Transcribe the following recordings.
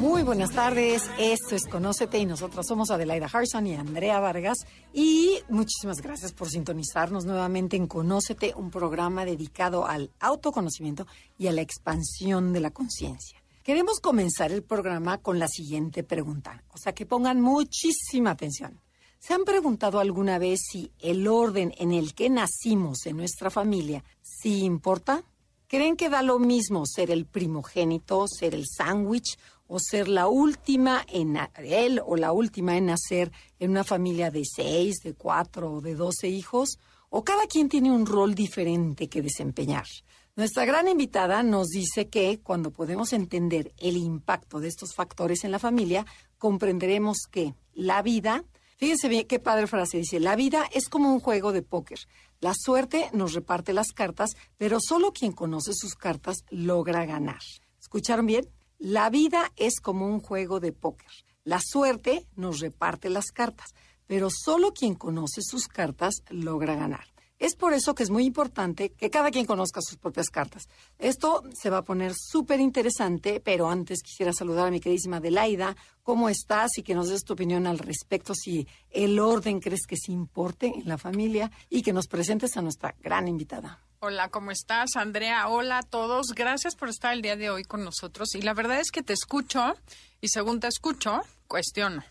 Muy buenas tardes, esto es Conócete y nosotros somos Adelaida Harrison y Andrea Vargas y muchísimas gracias por sintonizarnos nuevamente en Conócete, un programa dedicado al autoconocimiento y a la expansión de la conciencia. Queremos comenzar el programa con la siguiente pregunta, o sea que pongan muchísima atención. ¿Se han preguntado alguna vez si el orden en el que nacimos en nuestra familia sí importa? ¿Creen que da lo mismo ser el primogénito, ser el sándwich o ser la última en él o la última en nacer en una familia de seis, de cuatro o de doce hijos? ¿O cada quien tiene un rol diferente que desempeñar? Nuestra gran invitada nos dice que cuando podemos entender el impacto de estos factores en la familia, comprenderemos que la vida, fíjense bien qué padre frase dice, la vida es como un juego de póker. La suerte nos reparte las cartas, pero solo quien conoce sus cartas logra ganar. ¿Escucharon bien? La vida es como un juego de póker. La suerte nos reparte las cartas, pero solo quien conoce sus cartas logra ganar. Es por eso que es muy importante que cada quien conozca sus propias cartas. Esto se va a poner súper interesante, pero antes quisiera saludar a mi queridísima Adelaida. ¿Cómo estás? Y que nos des tu opinión al respecto, si el orden crees que se importe en la familia y que nos presentes a nuestra gran invitada. Hola, ¿cómo estás, Andrea? Hola a todos. Gracias por estar el día de hoy con nosotros. Y la verdad es que te escucho y según te escucho, cuestiono.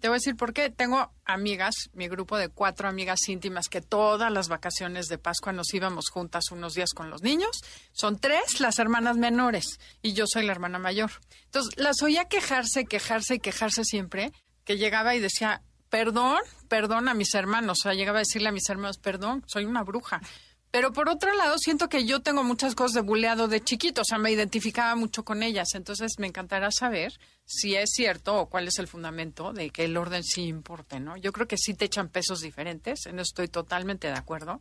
Te voy a decir por qué. Tengo amigas, mi grupo de cuatro amigas íntimas que todas las vacaciones de Pascua nos íbamos juntas unos días con los niños. Son tres las hermanas menores y yo soy la hermana mayor. Entonces las oía quejarse, quejarse y quejarse siempre, que llegaba y decía, perdón, perdón a mis hermanos. O sea, llegaba a decirle a mis hermanos, perdón, soy una bruja. Pero por otro lado, siento que yo tengo muchas cosas de buleado de chiquito, o sea, me identificaba mucho con ellas. Entonces, me encantará saber si es cierto o cuál es el fundamento de que el orden sí importe, ¿no? Yo creo que sí te echan pesos diferentes, en eso estoy totalmente de acuerdo.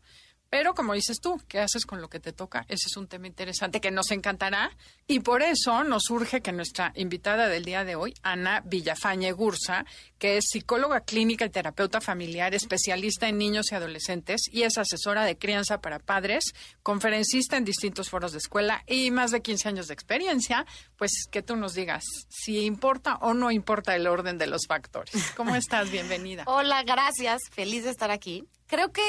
Pero como dices tú, ¿qué haces con lo que te toca? Ese es un tema interesante que nos encantará y por eso nos surge que nuestra invitada del día de hoy, Ana Villafañe Gursa, que es psicóloga clínica y terapeuta familiar, especialista en niños y adolescentes y es asesora de crianza para padres, conferencista en distintos foros de escuela y más de 15 años de experiencia, pues que tú nos digas si importa o no importa el orden de los factores. ¿Cómo estás? Bienvenida. Hola, gracias. Feliz de estar aquí. Creo que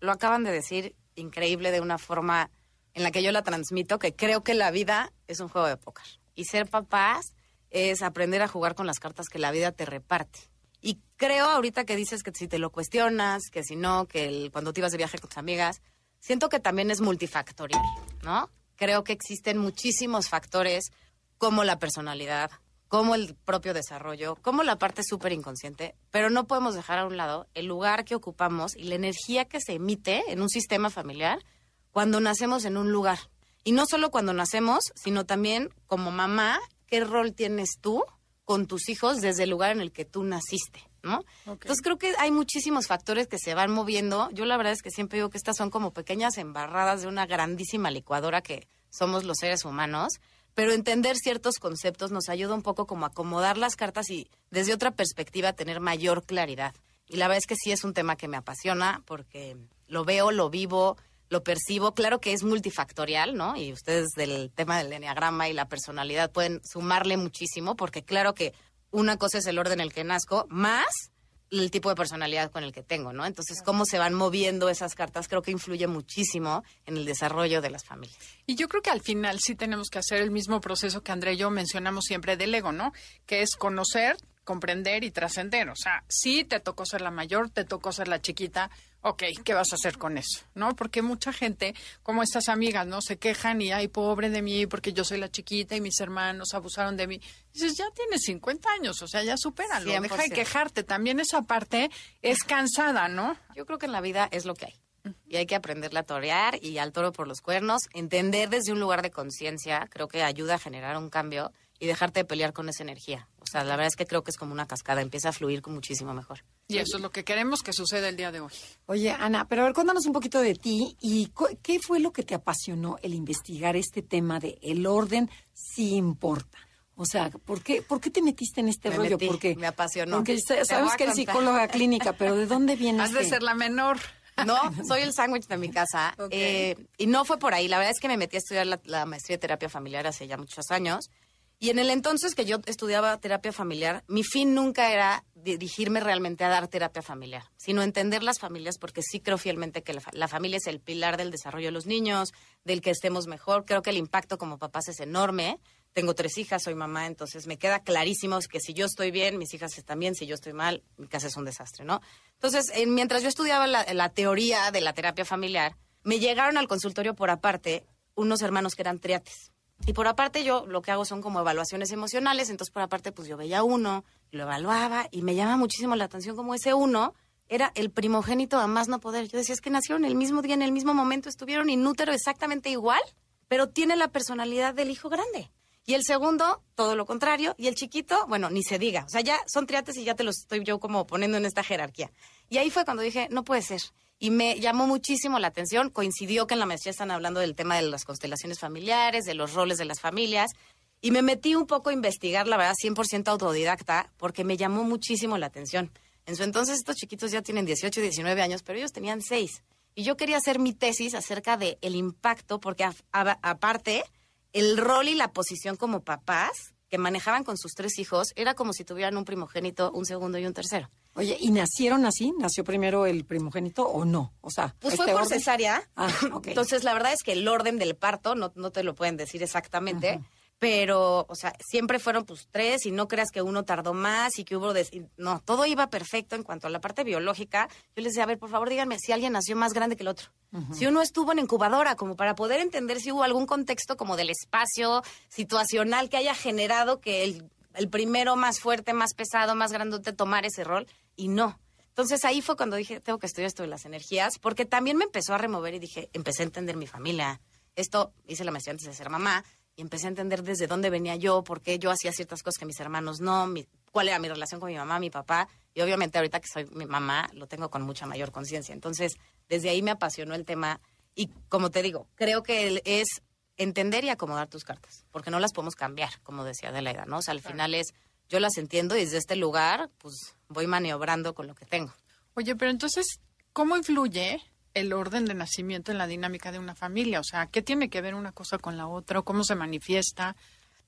lo acaban de decir increíble de una forma en la que yo la transmito, que creo que la vida es un juego de póker. Y ser papás es aprender a jugar con las cartas que la vida te reparte. Y creo ahorita que dices que si te lo cuestionas, que si no, que cuando te ibas de viaje con tus amigas, siento que también es multifactorial, ¿no? Creo que existen muchísimos factores como la personalidad, como el propio desarrollo, como la parte súper inconsciente, pero no podemos dejar a un lado el lugar que ocupamos y la energía que se emite en un sistema familiar cuando nacemos en un lugar. Y no solo cuando nacemos, sino también como mamá, qué rol tienes tú con tus hijos desde el lugar en el que tú naciste, ¿no? Entonces creo que hay muchísimos factores que se van moviendo. Yo la verdad es que siempre digo que estas son como pequeñas embarradas de una grandísima licuadora que somos los seres humanos pero entender ciertos conceptos nos ayuda un poco como acomodar las cartas y desde otra perspectiva tener mayor claridad. Y la verdad es que sí es un tema que me apasiona porque lo veo, lo vivo, lo percibo. Claro que es multifactorial, ¿no? Y ustedes del tema del enneagrama y la personalidad pueden sumarle muchísimo porque claro que una cosa es el orden en el que nazco, más el tipo de personalidad con el que tengo, ¿no? Entonces, cómo se van moviendo esas cartas creo que influye muchísimo en el desarrollo de las familias. Y yo creo que al final sí tenemos que hacer el mismo proceso que André y yo mencionamos siempre del ego, ¿no? Que es conocer, comprender y trascender. O sea, sí te tocó ser la mayor, te tocó ser la chiquita, ok, ¿qué vas a hacer con eso? ¿No? Porque mucha gente, como estas amigas, ¿no? Se quejan y, ay, pobre de mí, porque yo soy la chiquita y mis hermanos abusaron de mí. dices, ya tienes 50 años, o sea, ya supéralo, deja de quejarte. También esa parte es cansada, ¿no? Yo creo que en la vida es lo que hay. Y hay que aprenderle a torear y al toro por los cuernos. Entender desde un lugar de conciencia creo que ayuda a generar un cambio y dejarte de pelear con esa energía. O sea, la verdad es que creo que es como una cascada, empieza a fluir con muchísimo mejor. Y eso es lo que queremos que suceda el día de hoy. Oye, Ana, pero a ver, cuéntanos un poquito de ti y qué fue lo que te apasionó el investigar este tema de el orden sí importa. O sea, ¿por qué, ¿por qué te metiste en este Me rollo? metí, porque me apasionó. Porque sabes que eres psicóloga clínica, pero ¿de dónde viene Has de este? ser la menor. No, soy el sándwich de mi casa. Eh, y no fue por ahí. La verdad es que me metí a estudiar la, la maestría de terapia familiar hace ya muchos años. Y en el entonces que yo estudiaba terapia familiar, mi fin nunca era dirigirme realmente a dar terapia familiar, sino entender las familias, porque sí creo fielmente que la, fa- la familia es el pilar del desarrollo de los niños, del que estemos mejor. Creo que el impacto como papás es enorme. Tengo tres hijas, soy mamá, entonces me queda clarísimo que si yo estoy bien, mis hijas están bien, si yo estoy mal, mi casa es un desastre, ¿no? Entonces, mientras yo estudiaba la teoría de la terapia familiar, me llegaron al consultorio por aparte unos hermanos que eran triates. Y por aparte yo lo que hago son como evaluaciones emocionales, entonces por aparte pues yo veía uno, lo evaluaba y me llama muchísimo la atención como ese uno era el primogénito a más no poder. Yo decía, es que nacieron el mismo día, en el mismo momento, estuvieron inútero exactamente igual, pero tiene la personalidad del hijo grande. Y el segundo, todo lo contrario. Y el chiquito, bueno, ni se diga. O sea, ya son triates y ya te los estoy yo como poniendo en esta jerarquía. Y ahí fue cuando dije, no puede ser. Y me llamó muchísimo la atención. Coincidió que en la maestría están hablando del tema de las constelaciones familiares, de los roles de las familias. Y me metí un poco a investigar, la verdad, 100% autodidacta, porque me llamó muchísimo la atención. En su entonces estos chiquitos ya tienen 18 y 19 años, pero ellos tenían 6. Y yo quería hacer mi tesis acerca del el impacto, porque aparte, el rol y la posición como papás que manejaban con sus tres hijos era como si tuvieran un primogénito, un segundo y un tercero. Oye, ¿y nacieron así? ¿Nació primero el primogénito o no? O sea, Pues este fue por orden- cesárea. Ah. Entonces, la verdad es que el orden del parto no, no te lo pueden decir exactamente, pero, o sea, siempre fueron pues tres y no creas que uno tardó más y que hubo... des- No, todo iba perfecto en cuanto a la parte biológica. Yo les decía, a ver, por favor, díganme si alguien nació más grande que el otro. Si uno estuvo en incubadora, como para poder entender si hubo algún contexto como del espacio situacional que haya generado que el, el primero más fuerte, más pesado, más grandote tomara ese rol, y no. Entonces ahí fue cuando dije, tengo que estudiar esto de las energías, porque también me empezó a remover y dije, empecé a entender mi familia. Esto hice la maestría antes de ser mamá y empecé a entender desde dónde venía yo, por qué yo hacía ciertas cosas que mis hermanos no, mi- cuál era mi relación con mi mamá, mi papá. Y obviamente ahorita que soy mi mamá, lo tengo con mucha mayor conciencia. Entonces, desde ahí me apasionó el tema y como te digo, creo que es entender y acomodar tus cartas, porque no las podemos cambiar, como decía Adelaida, ¿no? O sea, al final es, yo las entiendo y desde este lugar, pues voy maniobrando con lo que tengo. Oye, pero entonces, ¿cómo influye el orden de nacimiento en la dinámica de una familia? O sea, ¿qué tiene que ver una cosa con la otra? ¿O ¿Cómo se manifiesta?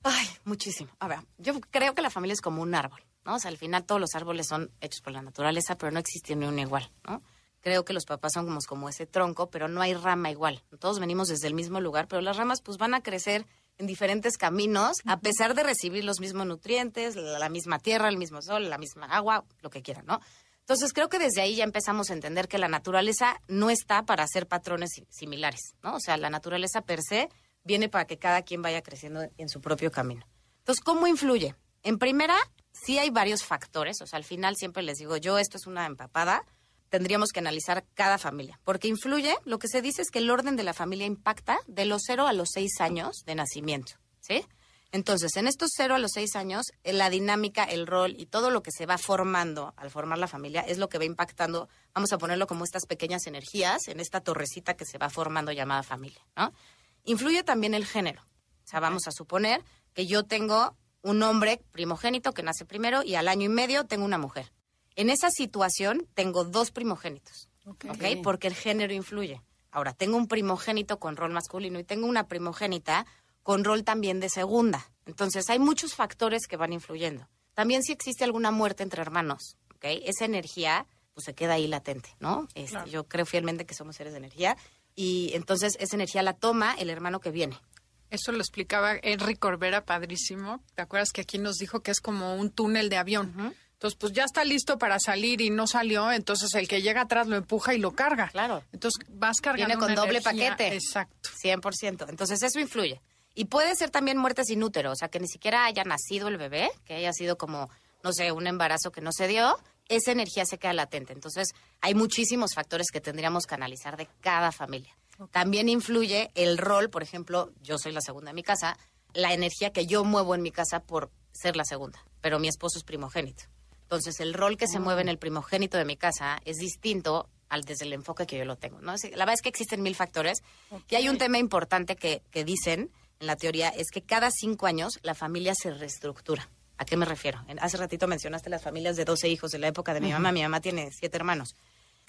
Ay, muchísimo. A ver, yo creo que la familia es como un árbol, ¿no? O sea, al final todos los árboles son hechos por la naturaleza, pero no existe ni uno igual, ¿no? Creo que los papás son como, como ese tronco, pero no hay rama igual. Todos venimos desde el mismo lugar, pero las ramas pues van a crecer en diferentes caminos, a pesar de recibir los mismos nutrientes, la, misma tierra, el mismo sol, la misma agua, lo que quieran, ¿no? Entonces creo que desde ahí ya empezamos a entender que la naturaleza no está para hacer patrones si- similares, ¿no? O sea, la naturaleza per se viene para que cada quien vaya creciendo en su propio camino. Entonces, ¿cómo influye? En primera, sí hay varios factores, o sea, al final siempre les digo, yo esto es una empapada, tendríamos que analizar cada familia, porque influye, lo que se dice es que el orden de la familia impacta de los 0 a los 6 años de nacimiento, ¿sí? Entonces, en estos 0 a los 6 años, eh, la dinámica, el rol y todo lo que se va formando al formar la familia es lo que va impactando, vamos a ponerlo como estas pequeñas energías en esta torrecita que se va formando llamada familia, ¿no? Influye también el género. O sea, vamos a suponer que yo tengo un hombre primogénito que nace primero y al año y medio tengo una mujer. En esa situación tengo dos primogénitos, Ok. ¿ok? Porque el género influye. Ahora, tengo un primogénito con rol masculino y tengo una primogénita con rol también de segunda. Entonces, hay muchos factores que van influyendo. También si existe alguna muerte entre hermanos, ¿ok? Esa energía, pues se queda ahí latente, ¿no? Este, Claro. Yo creo fielmente que somos seres de energía y entonces esa energía la toma el hermano que viene. Eso lo explicaba Henry Corbera, padrísimo. ¿Te acuerdas que aquí nos dijo que es como un túnel de avión? Entonces, pues ya está listo para salir y no salió, entonces el que llega atrás lo empuja y lo carga. Claro. Entonces vas cargando Viene con una doble energía- paquete. Exacto. 100%. Entonces eso influye. Y puede ser también muerte sin útero, o sea, que ni siquiera haya nacido el bebé, que haya sido como, no sé, un embarazo que no se dio, esa energía se queda latente. Entonces hay muchísimos factores que tendríamos que analizar de cada familia. También influye el rol, por ejemplo, yo soy la segunda en mi casa, la energía que yo muevo en mi casa por ser la segunda, pero mi esposo es primogénito. Entonces, el rol que se mueve en el primogénito de mi casa es distinto al desde el enfoque que yo lo tengo. ¿no? La verdad es que existen mil factores. Y hay un tema importante que, que dicen en la teoría, es que cada cinco años la familia se reestructura. ¿A qué me refiero? En- hace ratito mencionaste las familias de 12 hijos de la época de mi mamá. Mi mamá tiene siete hermanos.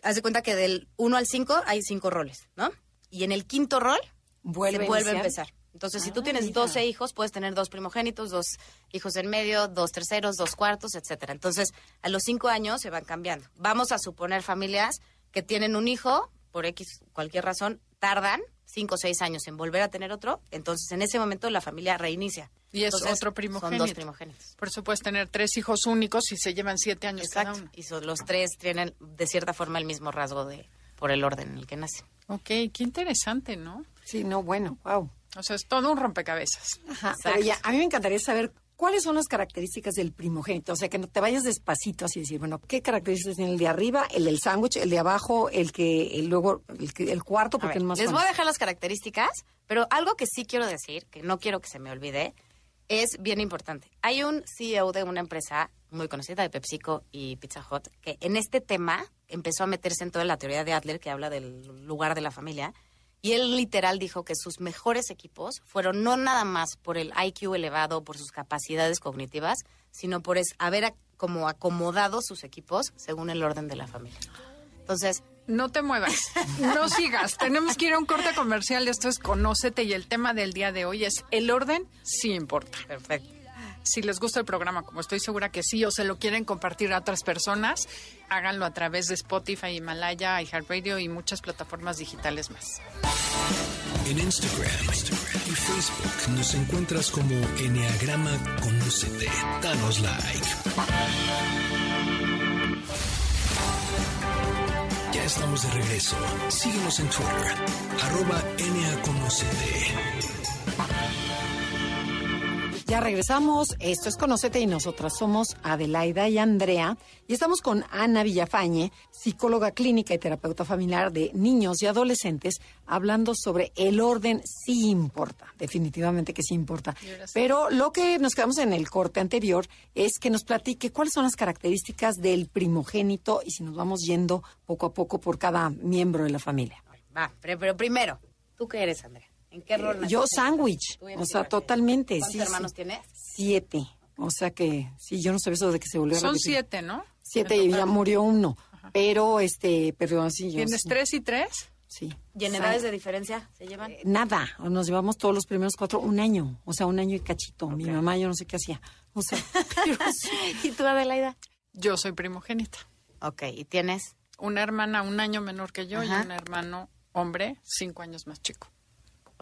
Haz de cuenta que del 1 al 5 hay cinco roles, ¿no? Y en el quinto rol Vuelve se vuelve a iniciar. empezar. Entonces, si tú Ah, tienes mira. 12 hijos, puedes tener dos primogénitos, dos hijos en medio, dos terceros, dos cuartos, etcétera. Entonces, a los cinco años se van cambiando. Vamos a suponer familias que tienen un hijo, por X, cualquier razón, tardan cinco o seis años en volver a tener otro. Entonces, en ese momento la familia reinicia. Y es Entonces, otro Son primogénito. dos primogénitos. Por eso puedes tener tres hijos únicos y se llevan siete años cada Exacto. uno. Y son- los tres tienen, de cierta forma, el mismo rasgo de por el orden en el que nacen. Ok, qué interesante, ¿no? Sí, no, bueno, wow. O sea, es todo un rompecabezas. Ajá, Exacto. pero ya, a mí me encantaría saber cuáles son las características del primogénito. O sea, que no te vayas despacito así decir, bueno, ¿qué características tiene el de arriba, el del sándwich, el de abajo, el que, el luego, el, que- el cuarto, porque ver, es más les voy a dejar las características, pero algo que sí quiero decir, que no quiero que se me olvide, es bien importante. Hay un CEO de una empresa muy conocida de PepsiCo y Pizza Hut que en este tema empezó a meterse en toda la teoría de Adler que habla del lugar de la familia y él literal dijo que sus mejores equipos fueron no nada más por el IQ elevado, por sus capacidades cognitivas, sino por es, haber ac- como acomodado sus equipos según el orden de la familia. Entonces, No te muevas, no sigas. Tenemos que ir a un corte comercial. Esto es Conócete y el tema del día de hoy es el orden sí importa. perfecto. Si les gusta el programa, como estoy segura que sí, o se lo quieren compartir a otras personas, háganlo a través de Spotify, Himalaya, iHeartRadio y muchas plataformas digitales más. En Instagram, y Facebook nos encuentras como Enneagrama Conócete. Danos like. Ya estamos de regreso. Síguenos en Twitter, arroba. Ya regresamos. Esto es Conocete y nosotras somos Adelaida y Andrea. Y estamos con Ana Villafañe, psicóloga clínica y terapeuta familiar de niños y adolescentes, hablando sobre el orden sí importa. Definitivamente que sí importa. Pero lo que nos quedamos en el corte anterior es que nos platique cuáles son las características del primogénito y si nos vamos yendo poco a poco por cada miembro de la familia. Va, pero, pero primero, ¿tú qué eres, Andrea? ¿En qué rol Eh, Yo sándwich, o sea, totalmente. ¿Cuántos sí, hermanos sí. tienes? Siete. O sea que, sí, yo no sabía eso de que se volvió Son repetir. siete, ¿no? Siete y ya murió uno. Pero, este, perdón, sí, yo ¿Tienes sí. tres y tres? Sí. ¿Y en edades de diferencia se llevan? eh, Nada, nos llevamos todos los primeros cuatro un año, o sea, un año y cachito. Mi mamá yo no sé qué hacía. O sea, pero. ¿Y tú, Adelaida? Yo soy primogénita. Ok, ¿y tienes? Una hermana un año menor que yo Ajá. y un hermano hombre cinco años más chico.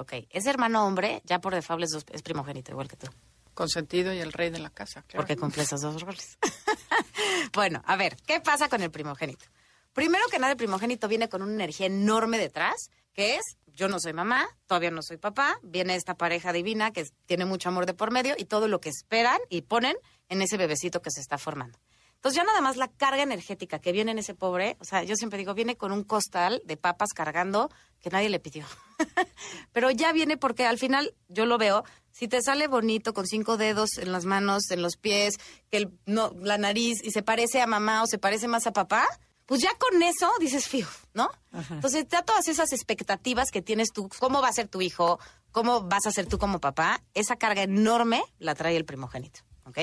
Ok, ese hermano hombre, ya por default es, dos- es primogénito, igual que tú, Consentido y el rey de la casa, claro. porque cumple esos dos roles. bueno, a ver, ¿qué pasa con el primogénito? Primero que nada, el primogénito viene con una energía enorme detrás, que es, yo no soy mamá, todavía no soy papá, viene esta pareja divina que tiene mucho amor de por medio y todo lo que esperan y ponen en ese bebecito que se está formando. Entonces ya nada más la carga energética que viene en ese pobre, o sea, yo siempre digo, viene con un costal de papas cargando que nadie le pidió. Pero ya viene porque al final yo lo veo, si te sale bonito con cinco dedos en las manos, en los pies, que el, no, la nariz y se parece a mamá o se parece más a papá, pues ya con eso dices, fiu, ¿no? Ajá. Entonces ya todas esas expectativas que tienes tú, cómo va a ser tu hijo, cómo vas a ser tú como papá, esa carga enorme la trae el primogénito, ¿ok?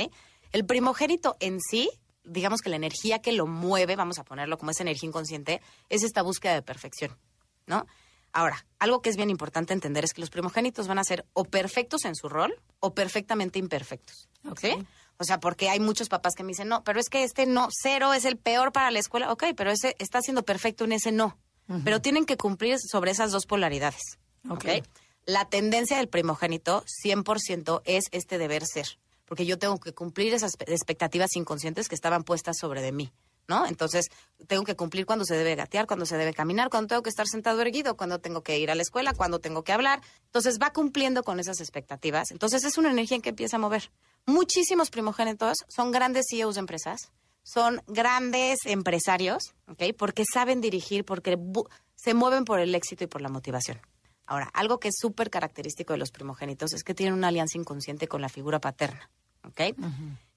El primogénito en sí, digamos que la energía que lo mueve, vamos a ponerlo como esa energía inconsciente, es esta búsqueda de perfección, ¿no? Ahora, algo que es bien importante entender es que los primogénitos van a ser o perfectos en su rol o perfectamente imperfectos. Ok. ¿Sí? O sea, porque hay muchos papás que me dicen, no, pero es que este no, cero es el peor para la escuela. Ok, pero ese está siendo perfecto en ese no. Pero tienen que cumplir sobre esas dos polaridades. Ok. ¿ok? La tendencia del primogénito 100% es este deber ser. Porque yo tengo que cumplir esas pe- expectativas inconscientes que estaban puestas sobre de mí. ¿No? Entonces, tengo que cumplir cuando se debe gatear, cuando se debe caminar, cuando tengo que estar sentado erguido, cuando tengo que ir a la escuela, cuando tengo que hablar. Entonces, va cumpliendo con esas expectativas. Entonces, es una energía en que empieza a mover. Muchísimos primogénitos son grandes CEOs de empresas, son grandes empresarios, ¿ok? Porque saben dirigir, porque se mueven por el éxito y por la motivación. Ahora, algo que es súper característico de los primogénitos es que tienen una alianza inconsciente con la figura paterna. ¿Ok?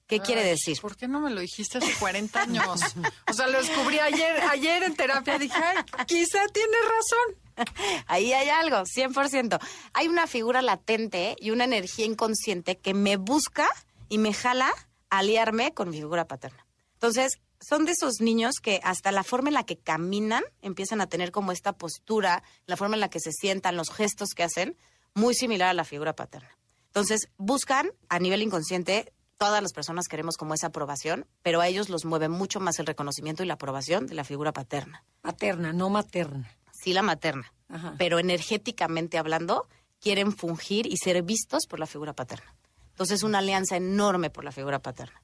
¿Qué quiere Ay, decir? ¿Por qué no me lo dijiste hace 40 años? O sea, lo descubrí ayer, ayer en terapia. Dije, ay, quizá tienes razón. Ahí hay algo, 100%. Hay una figura latente y una energía inconsciente que me busca y me jala a aliarme con mi figura paterna. Entonces, son de esos niños que hasta la forma en la que caminan empiezan a tener como esta postura, la forma en la que se sientan, los gestos que hacen, muy similar a la figura paterna. Entonces, buscan a nivel inconsciente, todas las personas queremos como esa aprobación, pero a ellos los mueve mucho más el reconocimiento y la aprobación de la figura paterna. Materna, no materna. Sí, la materna, Ajá. pero energéticamente hablando, quieren fungir y ser vistos por la figura paterna. Entonces, una alianza enorme por la figura paterna.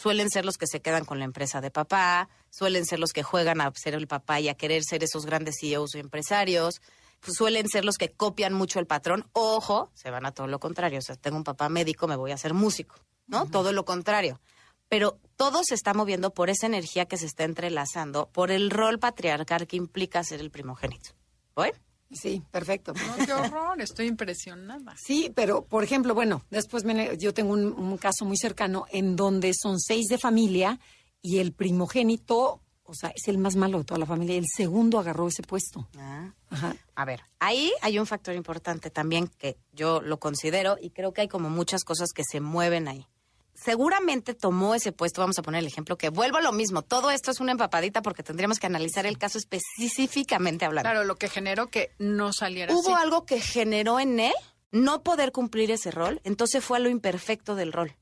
Suelen ser los que se quedan con la empresa de papá, suelen ser los que juegan a ser el papá y a querer ser esos grandes CEOs o empresarios, pues suelen ser los que copian mucho el patrón. Ojo, se van a todo lo contrario. O sea, tengo un papá médico, me voy a hacer músico, ¿no? Todo lo contrario. Pero todo se está moviendo por esa energía que se está entrelazando, por el rol patriarcal que implica ser el primogénito. ¿Voy? Sí, perfecto. No, qué horror, estoy impresionada. Sí, pero por ejemplo, bueno, después me- yo tengo un, un caso muy cercano en donde son seis de familia y el primogénito, o sea, es el más malo de toda la familia. El segundo agarró ese puesto. Ah. Ajá. A ver, ahí hay un factor importante también que yo lo considero y creo que hay como muchas cosas que se mueven ahí. Seguramente tomó ese puesto, vamos a poner el ejemplo, que vuelvo a lo mismo, todo esto es una empapadita porque tendríamos que analizar el caso específicamente hablando. Claro, lo que generó que no saliera Hubo así. algo que generó en él no poder cumplir ese rol, entonces fue a lo imperfecto del rol.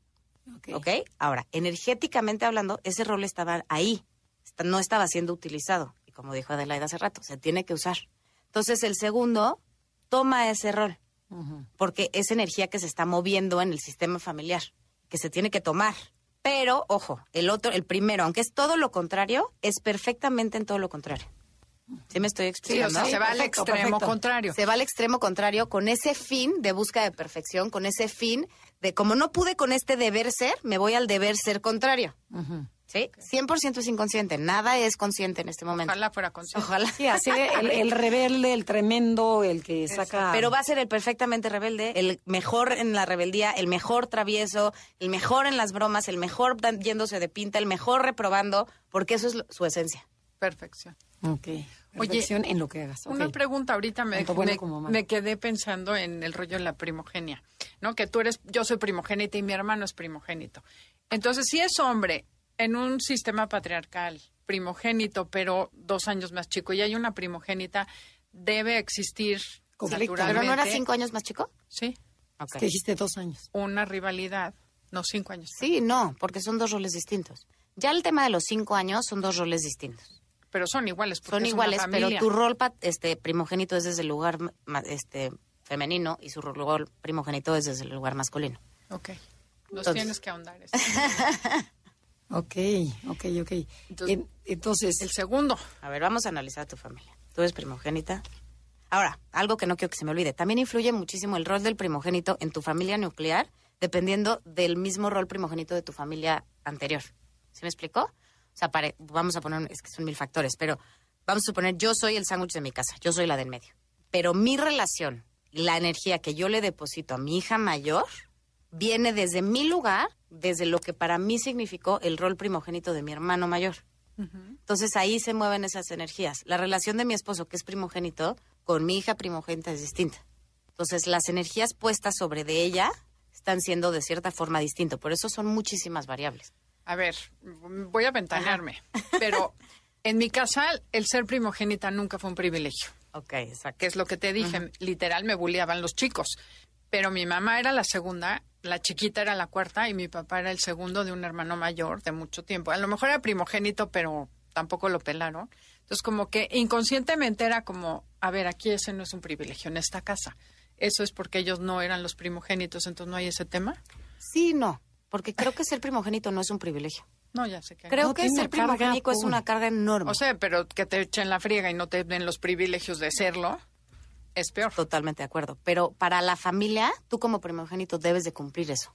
Ok. ¿Ok? Ahora, energéticamente hablando, ese rol estaba ahí, no estaba siendo utilizado. Y como dijo Adelaida hace rato, se tiene que usar. Entonces, el segundo toma ese rol, porque es energía que se está moviendo en el sistema familiar, que se tiene que tomar. Pero, ojo, el otro, el primero, aunque es todo lo contrario, es perfectamente en todo lo contrario. ¿Sí me estoy Sí, explicando? o sea, se va al extremo perfecto. contrario. Se va al extremo contrario con ese fin de búsqueda de perfección, con ese fin de como no pude con este deber ser, me voy al deber ser contrario. ¿Sí? 100% es inconsciente, nada es consciente en este momento. Ojalá fuera consciente. Ojalá. Sí, así de- el, el rebelde, el tremendo, el que saca... Pero va a ser el perfectamente rebelde, el mejor en la rebeldía, el mejor travieso, el mejor en las bromas, el mejor yéndose de pinta, el mejor reprobando, porque eso es lo- su esencia. Perfección. Ok. Perfección en lo que hagas. Una pregunta ahorita me, bueno me- como me quedé pensando en el rollo de la primogenia, ¿no? Que tú eres, yo soy primogénita y mi hermano es primogénito. Entonces, si es hombre en un sistema patriarcal, primogénito, pero dos años más chico, y hay una primogénita, debe existir Conflicto. ¿Pero no era cinco años más chico? Sí, Ok. Es que dijiste dos años. una rivalidad, no cinco años. Sí, no, porque son dos roles distintos. Ya el tema de los cinco años son dos roles distintos. Pero son iguales. porque Son es una iguales, pero tu rol este primogénito es desde el lugar ma- este femenino y su rol primogénito es desde el lugar masculino. Ok. Los Entonces- tienes que ahondar. Ok, ok, ok. Entonces- En- entonces, El segundo. A ver, vamos a analizar a tu familia. Tú eres primogénita. Ahora, algo que no quiero que se me olvide. También influye muchísimo el rol del primogénito en tu familia nuclear, dependiendo del mismo rol primogénito de tu familia anterior. ¿Sí me explicó? O sea, pare- vamos a poner, es que son mil factores, pero vamos a suponer, yo soy el sándwich de mi casa, yo soy la del medio. Pero mi relación, la energía que yo le deposito a mi hija mayor, viene desde mi lugar, desde lo que para mí significó el rol primogénito de mi hermano mayor. Entonces ahí se mueven esas energías. La relación de mi esposo, que es primogénito, con mi hija primogénita es distinta. Entonces las energías puestas sobre de ella están siendo de cierta forma distinto. Por eso son muchísimas variables. A ver, voy a ventanearme, pero en mi casa el ser primogénita nunca fue un privilegio, Ok, exacto. que es lo que te dije, literal me bulleaban los chicos, pero mi mamá era la segunda, la chiquita era la cuarta y mi papá era el segundo de un hermano mayor de mucho tiempo. A lo mejor era primogénito, pero tampoco lo pelaron. Entonces como que inconscientemente era como, a ver, aquí ese no es un privilegio en esta casa. Eso es porque ellos no eran los primogénitos, entonces no hay ese tema. Sí, no, porque creo que ser primogénito no es un privilegio. No, ya sé que Creo No, que ser carga, primogénico es una carga enorme. O sea, pero que te echen la friega y no te den los privilegios de serlo, es peor. Totalmente de acuerdo. Pero para la familia, tú como primogénito debes de cumplir eso.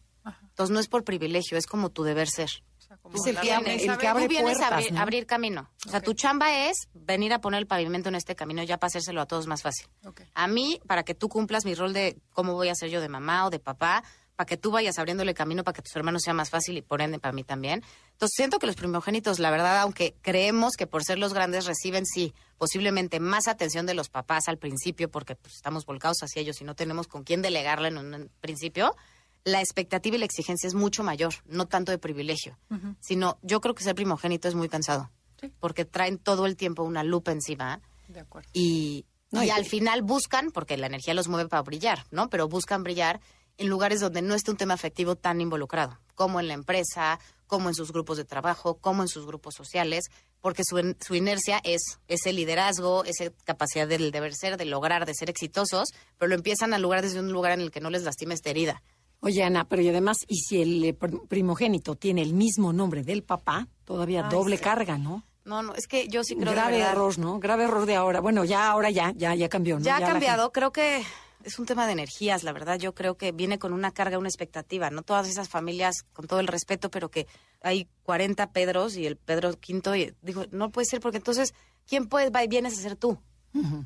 Entonces no es por privilegio, es como tu deber ser. sea, como Es el que abre- el a que abre Tú vienes a puertas, abrir, ¿no? abrir camino. O sea, tu chamba es venir a poner el pavimento en este camino ya para hacérselo a todos más fácil. A mí, para que tú cumplas mi rol de cómo voy a ser yo de mamá o de papá, para que tú vayas abriéndole camino para que tus hermanos sea más fácil y por ende para mí también. Entonces siento que los primogénitos, la verdad, aunque creemos que por ser los grandes reciben, sí, posiblemente más atención de los papás al principio, porque pues, estamos volcados hacia ellos y no tenemos con quién delegarla en un principio, la expectativa y la exigencia es mucho mayor, no tanto de privilegio, sino yo creo que ser primogénito es muy cansado, Sí. porque traen todo el tiempo una lupa encima De acuerdo. y, No, y y al final buscan, porque la energía los mueve para brillar, ¿no? Pero buscan brillar en lugares donde no esté un tema afectivo tan involucrado, como en la empresa, como en sus grupos de trabajo, como en sus grupos sociales, porque su, su inercia es ese liderazgo, esa capacidad del deber ser, de lograr, de ser exitosos, pero lo empiezan a lograr desde un lugar en el que no les lastime esta herida. Oye, Ana, pero y además, y si el eh, pr- primogénito tiene el mismo nombre del papá, todavía Ay, doble sí. carga, ¿no? No, no, es que yo sí creo Grave error, ¿no? Grave error de ahora. Bueno, ya ahora ya, ya, ya cambió, ¿no? Ya ha cambiado, creo que es un tema de energías, la verdad. Yo creo que viene con una carga, una expectativa. No todas esas familias, con todo el respeto, pero que hay 40 Pedros y el Pedro quinto y digo, no puede ser porque entonces, ¿quién puede, va y vienes a ser tú?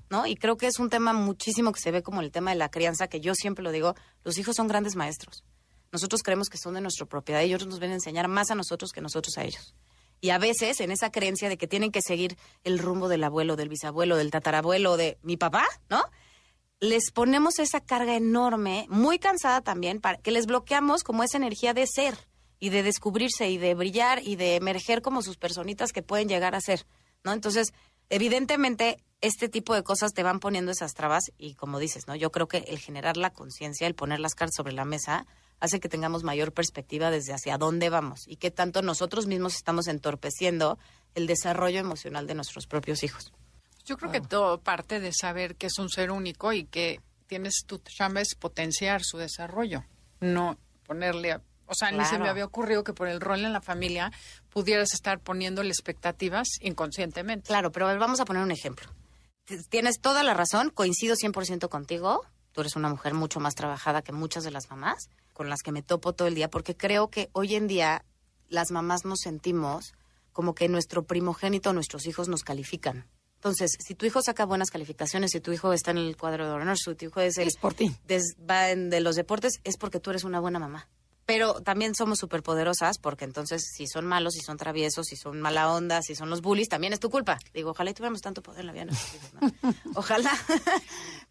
¿No? Y creo que es un tema muchísimo que se ve como el tema de la crianza, que yo siempre lo digo, los hijos son grandes maestros. Nosotros creemos que son de nuestra propiedad y ellos nos ven a enseñar más a nosotros que nosotros a ellos. Y a veces en esa creencia de que tienen que seguir el rumbo del abuelo, del bisabuelo, del tatarabuelo, de mi papá, ¿no? Les ponemos esa carga enorme, muy cansada también, para que les bloqueamos como esa energía de ser y de descubrirse y de brillar y de emerger como sus personitas que pueden llegar a ser, ¿no? Entonces, evidentemente, este tipo de cosas te van poniendo esas trabas y como dices, ¿no? Yo creo que el generar la conciencia, el poner las cartas sobre la mesa, hace que tengamos mayor perspectiva desde hacia dónde vamos y qué tanto nosotros mismos estamos entorpeciendo el desarrollo emocional de nuestros propios hijos. Yo creo que todo parte de saber que es un ser único y que tienes tu chamba es potenciar su desarrollo, no ponerle, o sea, ni se me había ocurrido que por el rol en la familia pudieras estar poniéndole expectativas inconscientemente. Claro, pero a vamos a poner un ejemplo. Tienes toda la razón, coincido 100% contigo. Tú eres una mujer mucho más trabajada que muchas de las mamás con las que me topo todo el día, porque creo que hoy en día las mamás nos sentimos como que nuestro primogénito, nuestros hijos nos califican. Entonces, si tu hijo saca buenas calificaciones, si tu hijo está en el cuadro de honor, si tu hijo es el Es por ti. des- va en de los deportes, es porque tú eres una buena mamá. Pero también somos superpoderosas porque entonces si son malos, si son traviesos, si son mala onda, si son los bullies, también es tu culpa. Digo, ojalá y tuviéramos tanto poder en la vida. ¿no? Ojalá.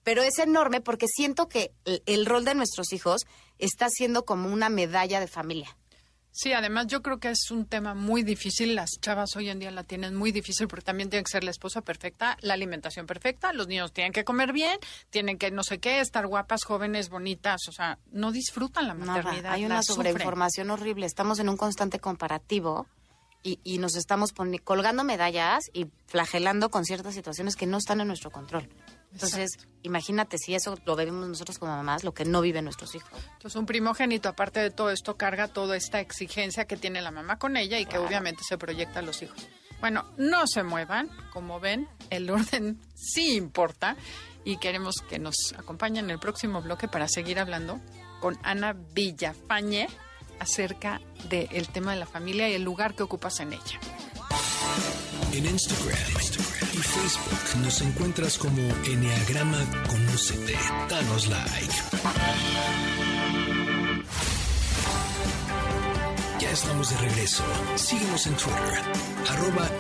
Pero es enorme porque siento que el, el rol de nuestros hijos está siendo como una medalla de familia. Sí, además yo creo que es un tema muy difícil. Las chavas hoy en día la tienen muy difícil porque también tiene que ser la esposa perfecta, la alimentación perfecta, los niños tienen que comer bien, tienen que no sé qué, estar guapas, jóvenes, bonitas, o sea, no disfrutan la Nada, maternidad. hay una sobreinformación horrible. Estamos en un constante comparativo y, y nos estamos colgando medallas y flagelando con ciertas situaciones que no están en nuestro control. Entonces, imagínate si eso lo vivimos nosotros como mamás, lo que no viven nuestros hijos. Entonces, un primogénito, aparte de todo esto, carga toda esta exigencia que tiene la mamá con ella y que obviamente se proyecta a los hijos. Bueno, no se muevan, como ven, el orden sí importa y queremos que nos acompañen en el próximo bloque para seguir hablando con Ana Villafañe acerca del tema de la familia y el lugar que ocupas en ella. En Instagram, Instagram y Facebook nos encuentras como Enneagrama Conócete. Danos like. Ya estamos de regreso. Síguenos en Twitter, arroba.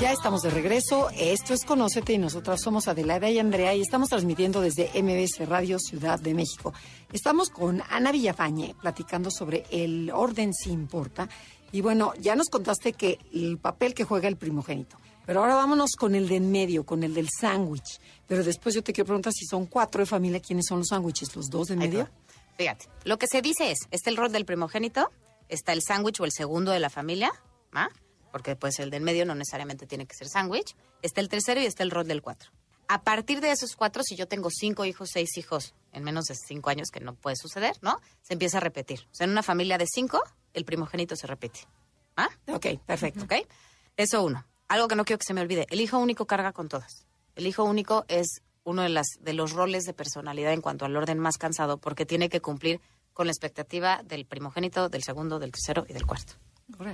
Ya estamos de regreso. Esto es Conócete y nosotras somos Adelaida y Andrea y estamos transmitiendo desde MBS Radio Ciudad de México. Estamos con Ana Villafañe platicando sobre el orden si importa. Y bueno, ya nos contaste que el papel que juega el primogénito. Pero ahora vámonos con el de en medio, con el del sándwich. Pero después yo te quiero preguntar si son cuatro de familia, ¿quiénes son los sándwiches? ¿Los dos de en medio? Fíjate, lo que se dice es, está el rol del primogénito, está el sándwich o el segundo de la familia, ¿ah? porque pues el del medio no necesariamente tiene que ser sándwich, está el tercero y está el rol del cuatro. A partir de esos cuatro, si yo tengo cinco hijos, seis hijos en menos de cinco años, que no puede suceder, ¿no? Se empieza a repetir. O sea, en una familia de cinco, el primogénito se repite. ¿Ah? Ok, perfecto. ¿Ok? Eso uno. Algo que no quiero que se me olvide. El hijo único carga con todas. El hijo único es uno de, las, de los roles de personalidad en cuanto al orden más cansado porque tiene que cumplir con la expectativa del primogénito, del segundo, del tercero y del cuarto.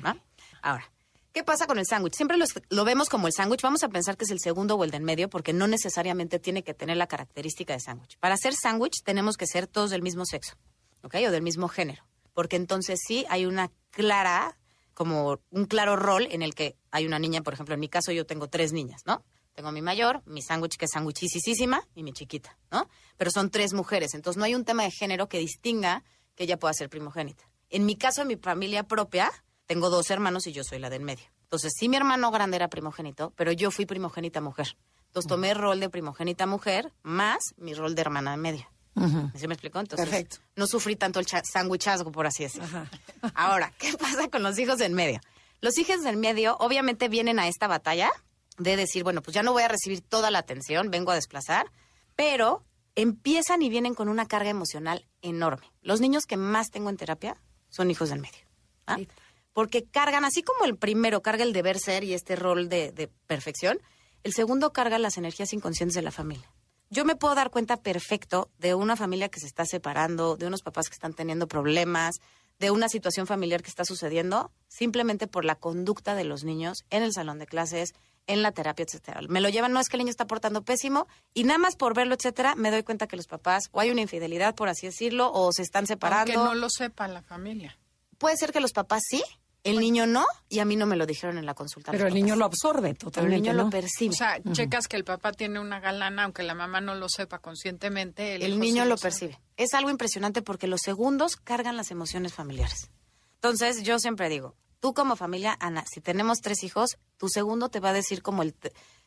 ¿va? Ahora, ¿qué pasa con el sándwich? Siempre los- lo vemos como el sándwich. Vamos a pensar que es el segundo o el del medio porque no necesariamente tiene que tener la característica de sándwich. Para hacer sándwich tenemos que ser todos del mismo sexo, ¿ok? O del mismo género. Porque entonces sí hay una clara, como un claro rol en el que hay una niña, por ejemplo, en mi caso yo tengo tres niñas, ¿no? Tengo mi mayor, mi sándwich que es sándwichisísima y mi chiquita, ¿no? Pero son tres mujeres, entonces no hay un tema de género que distinga que ella pueda ser primogénita. En mi caso, en mi familia propia, tengo dos hermanos y yo soy la del medio. Entonces, sí, mi hermano grande era primogénito, pero yo fui primogénita mujer. Entonces, tomé el rol de primogénita mujer más mi rol de hermana de medio. ¿Sí me explicó? Entonces, Perfecto. no sufrí tanto el cha- sándwichazgo, por así decirlo. Ajá. Ahora, ¿qué pasa con los hijos del medio? Los hijos del medio obviamente vienen a esta batalla de decir, bueno, pues ya no voy a recibir toda la atención, vengo a desplazar, pero empiezan y vienen con una carga emocional enorme. Los niños que más tengo en terapia son hijos del medio. ¿ah? Sí. Porque cargan, así como el primero carga el deber ser y este rol de, de perfección, el segundo carga las energías inconscientes de la familia. Yo me puedo dar cuenta perfecto de una familia que se está separando, de unos papás que están teniendo problemas, de una situación familiar que está sucediendo, simplemente por la conducta de los niños en el salón de clases, en la terapia, etcétera. Me lo llevan, no es que el niño está portando pésimo, y nada más por verlo, etcétera, me doy cuenta que los papás, o hay una infidelidad, por así decirlo, o se están separando. Aunque no lo sepa la familia. Puede ser que los papás sí, el niño no, y a mí no me lo dijeron en la consulta. Pero el niño lo absorbe Pero el totalmente, niño ¿no? lo percibe. O sea, checas que el papá tiene una galana, aunque la mamá no lo sepa conscientemente. El, niño lo percibe. Es algo impresionante porque los segundos cargan las emociones familiares. Entonces, yo siempre digo, tú como familia, Ana, si tenemos tres hijos, tu segundo te va a decir como el...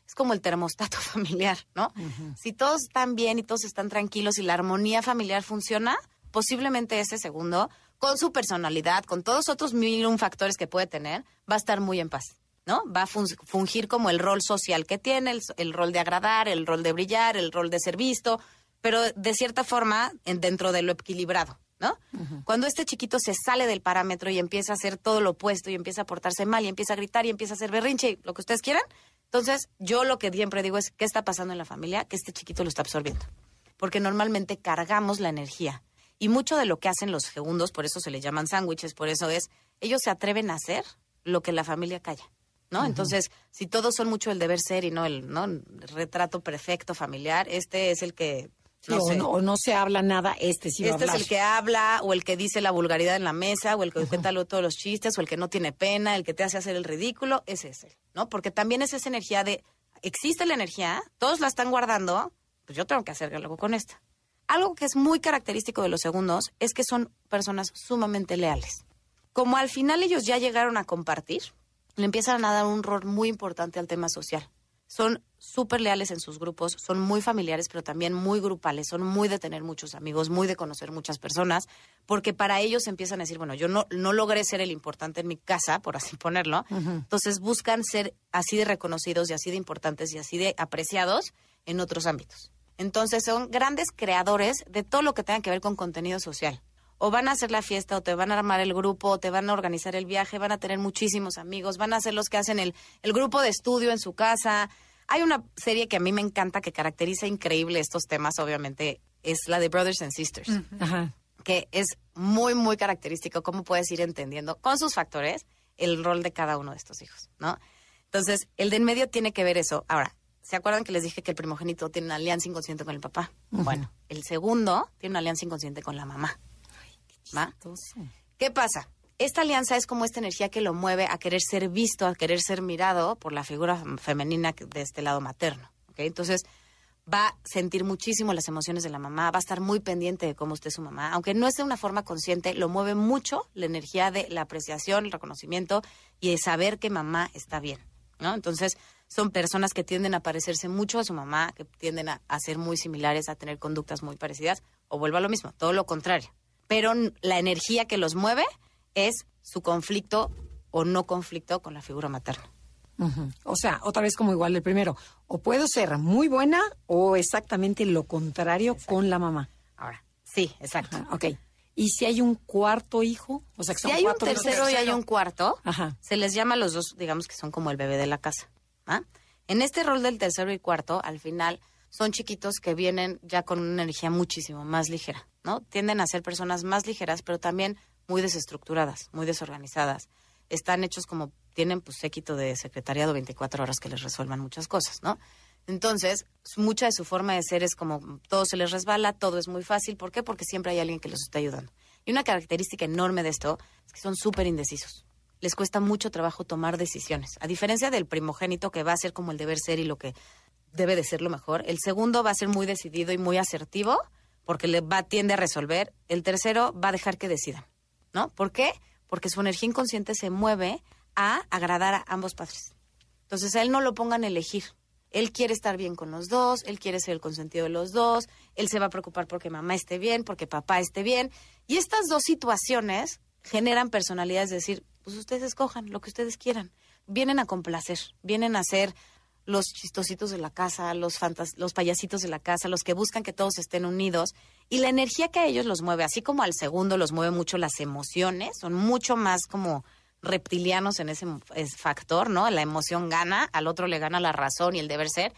es como el termostato familiar, ¿no? Si todos están bien y todos están tranquilos y la armonía familiar funciona, posiblemente ese segundo, con su personalidad, con todos otros mil un factores que puede tener, va a estar muy en paz, ¿no? Va a fun- fungir como el rol social que tiene, el, el rol de agradar, el rol de brillar, el rol de ser visto, pero de cierta forma en- dentro de lo equilibrado, ¿no? Cuando este chiquito se sale del parámetro y empieza a hacer todo lo opuesto y empieza a portarse mal y empieza a gritar y empieza a hacer berrinche y lo que ustedes quieran, entonces yo lo que siempre digo es, ¿qué está pasando en la familia? Que este chiquito lo está absorbiendo. Porque normalmente cargamos la energía. Y mucho de lo que hacen los segundos, por eso se les llaman sándwiches, por eso es, ellos se atreven a hacer lo que la familia calla. ¿No? Entonces, si todos son mucho el deber ser y no el, ¿no? el retrato perfecto familiar, este es el que Sí, no o, no, o no se habla nada, este sí va a Este es hablar. el que habla, o el que dice la vulgaridad en la mesa, o el que cuenta lo- todos los chistes, o el que no tiene pena, el que te hace hacer el ridículo, ese es él, ¿no? Porque también es esa energía de, existe la energía, todos la están guardando, pues yo tengo que hacer algo con esta. Algo que es muy característico de los segundos es que son personas sumamente leales. Como al final ellos ya llegaron a compartir, le empiezan a dar un rol muy importante al tema social. Son súper leales en sus grupos, son muy familiares, pero también muy grupales, son muy de tener muchos amigos, muy de conocer muchas personas, porque para ellos empiezan a decir, bueno, yo no, no logré ser el importante en mi casa, por así ponerlo, entonces buscan ser así de reconocidos y así de importantes y así de apreciados en otros ámbitos. Entonces son grandes creadores de todo lo que tenga que ver con contenido social. O van a hacer la fiesta, o te van a armar el grupo, o te van a organizar el viaje, van a tener muchísimos amigos, van a ser los que hacen el, el grupo de estudio en su casa. Hay una serie que a mí me encanta, que caracteriza increíble estos temas, obviamente, es la de Brothers and Sisters Ajá. que es muy, muy característico cómo puedes ir entendiendo con sus factores el rol de cada uno de estos hijos, ¿no? Entonces, el de en medio tiene que ver eso. Ahora, ¿se acuerdan que les dije que el primogénito tiene una alianza inconsciente con el papá? Bueno, el segundo tiene una alianza inconsciente con la mamá. ¿Va? Entonces, ¿Qué pasa? Esta alianza es como esta energía que lo mueve a querer ser visto, a querer ser mirado por la figura femenina de este lado materno. ¿ok? Entonces, va a sentir muchísimo las emociones de la mamá, va a estar muy pendiente de cómo esté su mamá. Aunque no es de una forma consciente, lo mueve mucho la energía de la apreciación, el reconocimiento y de saber que mamá está bien. ¿No? Entonces, son personas que tienden a parecerse mucho a su mamá, que tienden a, a ser muy similares, a tener conductas muy parecidas, o vuelvo a lo mismo, todo lo contrario. Pero la energía que los mueve es su conflicto o no conflicto con la figura materna. O sea, otra vez como igual el primero. O puedo ser muy buena o exactamente lo contrario con la mamá. Ahora, sí, exacto. Ok. ¿Y si hay un cuarto hijo? O sea, que Si son hay un cuatro tercero y hay un cuarto, Ajá. se les llama a los dos, digamos que son como el bebé de la casa. ¿ah? En este rol del tercero y cuarto, al final, son chiquitos que vienen ya con una energía muchísimo más ligera, ¿no? Tienden a ser personas más ligeras, pero también muy desestructuradas, muy desorganizadas. Están hechos como, tienen pues séquito de secretariado 24 horas que les resuelvan muchas cosas, ¿no? Entonces, mucha de su forma de ser es como todo se les resbala, todo es muy fácil. ¿Por qué? Porque siempre hay alguien que los está ayudando. Y una característica enorme de esto es que son súper indecisos. Les cuesta mucho trabajo tomar decisiones. A diferencia del primogénito que va a ser como el deber ser y lo que debe de ser lo mejor, el segundo va a ser muy decidido y muy asertivo porque le va tiende a resolver. El tercero va a dejar que decidan, ¿no? ¿Por qué? Porque su energía inconsciente se mueve a agradar a ambos padres. Entonces a él no lo pongan a elegir él quiere estar bien con los dos, él quiere ser el consentido de los dos, él se va a preocupar porque mamá esté bien, porque papá esté bien. Y estas dos situaciones generan personalidades, es decir, pues ustedes escojan lo que ustedes quieran. Vienen a complacer, vienen a ser los chistositos de la casa, los, los payasitos de la casa, los que buscan que todos estén unidos. Y la energía que a ellos los mueve, así como al segundo los mueve mucho las emociones, son mucho más como reptilianos en ese factor, ¿no? La emoción gana, al otro le gana la razón y el deber ser.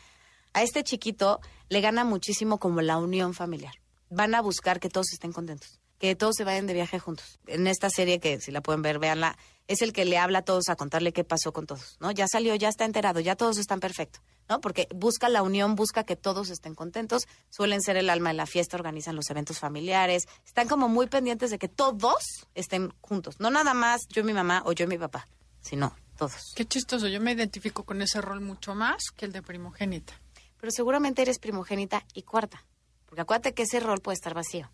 A este chiquito le gana muchísimo como la unión familiar. Van a buscar que todos estén contentos, que todos se vayan de viaje juntos. En esta serie, que si la pueden ver, véanla, es el que le habla a todos a contarle qué pasó con todos, ¿no? Ya salió, ya está enterado, ya todos están perfectos. ¿No? Porque busca la unión, busca que todos estén contentos, suelen ser el alma de la fiesta, organizan los eventos familiares, están como muy pendientes de que todos estén juntos, no nada más yo y mi mamá o yo y mi papá, sino todos. Qué chistoso, yo me identifico con ese rol mucho más que el de primogénita. Pero seguramente eres primogénita y cuarta, porque acuérdate que ese rol puede estar vacío.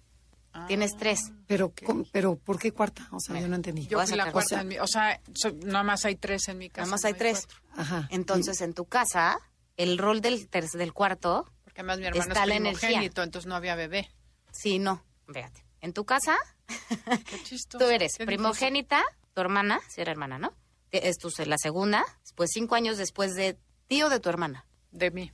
Tienes ah, tres. Pero, pero ¿por qué cuarta? O sea, yo no entendí. Yo la cuarta en mi, o sea, nada más hay tres en mi casa. Nada más hay tres. Ajá. Entonces, en tu casa el rol del, del cuarto. Porque además mi hermano está es primogénito, entonces no había bebé. Sí, no. Fíjate. En tu casa, tú eres primogénita, tu hermana, si era hermana, ¿no? Es tu, la segunda, pues cinco años después de tío de tu hermana. De mí.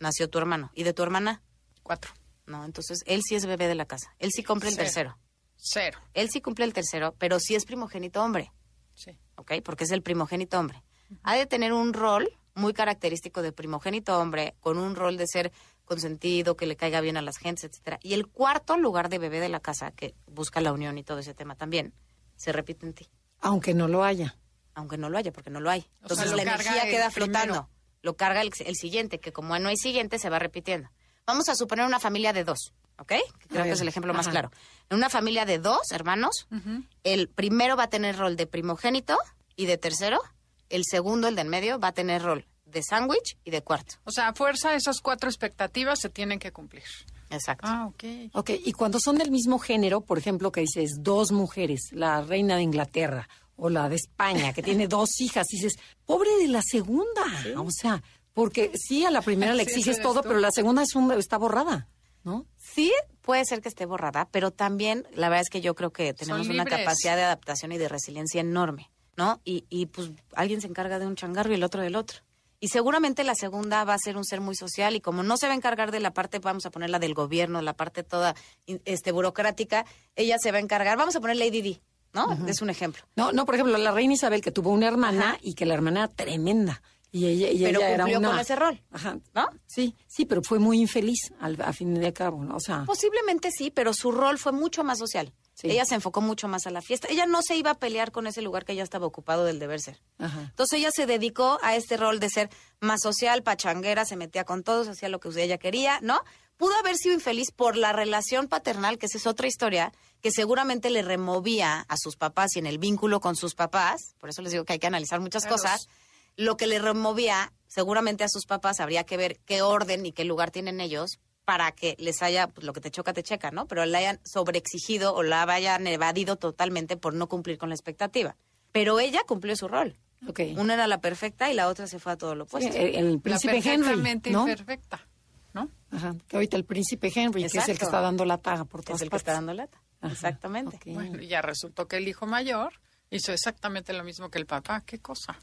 Nació tu hermano. ¿Y de tu hermana? Cuatro. No, entonces él sí es bebé de la casa. Él sí cumple el tercero. Cero. Él sí cumple el tercero, pero sí es primogénito hombre. Sí. ¿Ok? Porque es el primogénito hombre. Ha de tener un rol muy característico de primogénito hombre, con un rol de ser consentido, que le caiga bien a las gentes, etcétera. Y el cuarto lugar de bebé de la casa, que busca la unión y todo ese tema también, se repite en ti. Aunque no lo haya. Aunque no lo haya, porque no lo hay. Entonces la energía queda flotando. Lo carga el, siguiente, que como no hay siguiente, se va repitiendo. Vamos a suponer una familia de dos, ¿ok? Creo que es el ejemplo más claro. En una familia de dos hermanos, el primero va a tener rol de primogénito y de tercero el segundo, el de en medio, va a tener rol de sándwich y de cuarto. O sea, a fuerza esas cuatro expectativas se tienen que cumplir. Exacto. Ah, ok. Ok, y cuando son del mismo género, por ejemplo, que dices dos mujeres, la reina de Inglaterra o la de España, que tiene dos hijas, dices, pobre de la segunda. O sea, porque sí, a la primera le exiges todo, pero la segunda es un, está borrada, ¿no? Sí, puede ser que esté borrada, pero también la verdad es que yo creo que tenemos una capacidad de adaptación y de resiliencia enorme. ¿No? Y, y pues alguien se encarga de un changarro y el otro del otro. Y seguramente la segunda va a ser un ser muy social y como no se va a encargar de la parte, vamos a ponerla del gobierno, la parte toda este burocrática, ella se va a encargar, vamos a ponerle ADD, ¿no? Es un ejemplo. No, no, por ejemplo, la reina Isabel que tuvo una hermana y que la hermana era tremenda. Y ella, y pero ella cumplió era con ese rol, Ajá. ¿no? Sí, sí, pero fue muy infeliz al, a fin de cabo, ¿no? O sea... Posiblemente sí, pero su rol fue mucho más social. Ella se enfocó mucho más a la fiesta. Ella no se iba a pelear con ese lugar que ya estaba ocupado del deber ser. Entonces ella se dedicó a este rol de ser más social, pachanguera, se metía con todos, hacía lo que ella quería, ¿no? Pudo haber sido infeliz por la relación paternal, que esa es otra historia, que seguramente le removía a sus papás y en el vínculo con sus papás, por eso les digo que hay que analizar muchas cosas, lo que le removía seguramente a sus papás habría que ver qué orden y qué lugar tienen ellos para que les haya, pues, lo que te choca, te checa, ¿no? Pero la hayan sobreexigido o la hayan evadido totalmente por no cumplir con la expectativa. Pero ella cumplió su rol. Okay. Una era la perfecta y la otra se fue a todo lo opuesto. el, príncipe Henry, ¿no? imperfecta, ¿no? Ajá, que ahorita el príncipe Henry, que es el que está dando la taga por todas Es el que está dando lata, exactamente. Bueno, y ya resultó que el hijo mayor hizo exactamente lo mismo que el papá. ¿Qué cosa?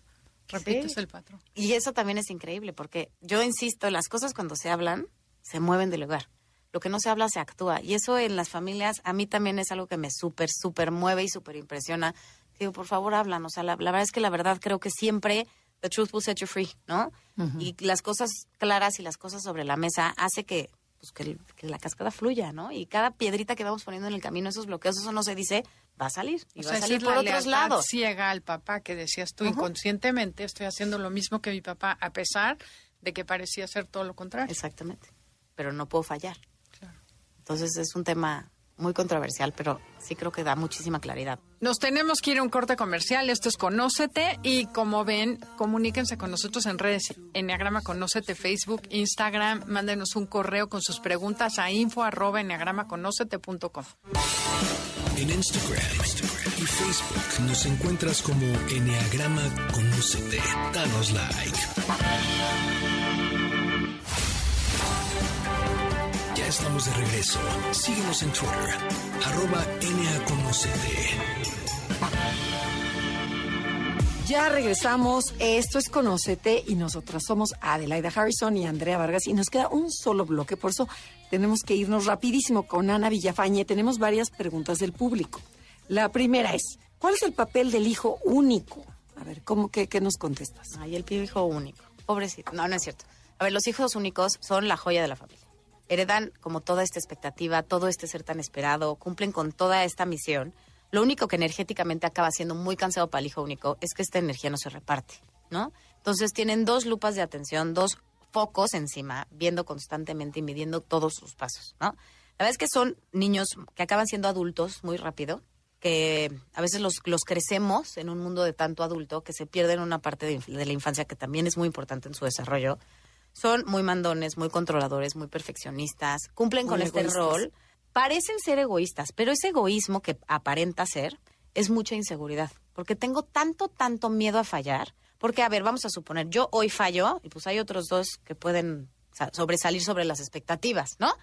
Repites el patrón. Y eso también es increíble, porque yo insisto, las cosas cuando se hablan, se mueven del lugar. Lo que no se habla se actúa. Y eso en las familias a mí también es algo que me súper, súper mueve y súper impresiona. Digo, por favor, hablan. O sea, la, verdad es que la verdad creo que siempre the truth will set you free, ¿no? Y las cosas claras y las cosas sobre la mesa hace que, pues, que, el- que la cascada fluya, ¿no? Y cada piedrita que vamos poniendo en el camino, esos bloqueos, eso no se dice, va a salir. Y O va sea, a salir por la otros lados. ciega al papá que decías tú inconscientemente estoy haciendo lo mismo que mi papá a pesar de que parecía ser todo lo contrario. Exactamente. Pero no puedo fallar. Claro. Entonces es un tema muy controversial, pero sí creo que da muchísima claridad. Nos tenemos que ir a un corte comercial. Esto es Conócete. Y como ven, comuníquense con nosotros en redes Enneagrama Conócete, Facebook, Instagram. Mándenos un correo con sus preguntas a info arroba enneagramaconócete.com. En Instagram, Instagram y Facebook nos encuentras como Enneagrama Conócete. Danos like. Estamos de regreso. Síguenos en Twitter, arroba NAConocete. Ya regresamos. Esto es Conócete y nosotras somos Adelaida Harrison y Andrea Vargas y nos queda un solo bloque, por eso tenemos que irnos rapidísimo con Ana Villafañe. Tenemos varias preguntas del público. La primera es, ¿cuál es el papel del hijo único? A ver, ¿cómo que qué nos contestas? Ay, el pibe hijo único. Pobrecito. No, no es cierto. A ver, los hijos únicos son la joya de la familia. Heredan como toda esta expectativa, todo este ser tan esperado, cumplen con toda esta misión. Lo único que energéticamente acaba siendo muy cansado para el hijo único es que esta energía no se reparte, ¿no? Entonces tienen dos lupas de atención, dos focos encima, viendo constantemente y midiendo todos sus pasos, ¿no? La verdad es que son niños que acaban siendo adultos muy rápido, que a veces los, crecemos en un mundo de tanto adulto que se pierden una parte de la infancia que también es muy importante en su desarrollo. Son muy mandones, muy controladores, muy perfeccionistas, cumplen Muy con este rol. Parecen ser egoístas, pero ese egoísmo que aparenta ser es mucha inseguridad, porque tengo tanto, tanto miedo a fallar. Porque, a ver, vamos a suponer, yo hoy fallo y pues hay otros dos que pueden sobresalir sobre las expectativas, ¿no?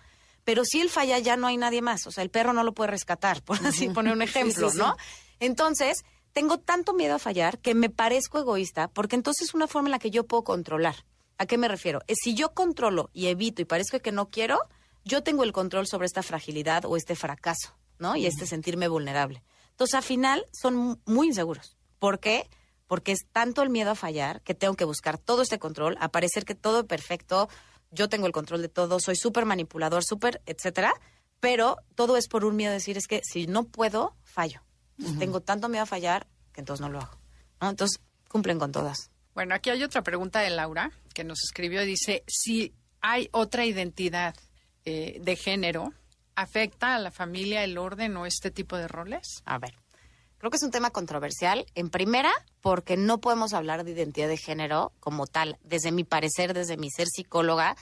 Pero si él falla, ya no hay nadie más. O sea, el perro no lo puede rescatar, por así poner un ejemplo, sí, sí. ¿no? Entonces, tengo tanto miedo a fallar que me parezco egoísta, porque entonces es una forma en la que yo puedo controlar. ¿A qué me refiero? Es si yo controlo y evito y parezco que no quiero, yo tengo el control sobre esta fragilidad o este fracaso, ¿no? Y este sentirme vulnerable. Entonces, al final, son mu- muy inseguros. ¿Por qué? Porque es tanto el miedo a fallar que tengo que buscar todo este control, a parecer que todo es perfecto, yo tengo el control de todo, soy súper manipulador, súper, etcétera, pero todo es por un miedo a decir, es que si no puedo, fallo. Tengo tanto miedo a fallar que entonces no lo hago. ¿no? Entonces, cumplen con todas. Bueno, aquí hay otra pregunta de Laura que nos escribió. Dice, si hay otra identidad eh, de género, ¿afecta a la familia el orden o este tipo de roles? A ver, creo que es un tema controversial. En primera, porque no podemos hablar de identidad de género como tal, desde mi parecer, desde mi ser psicóloga.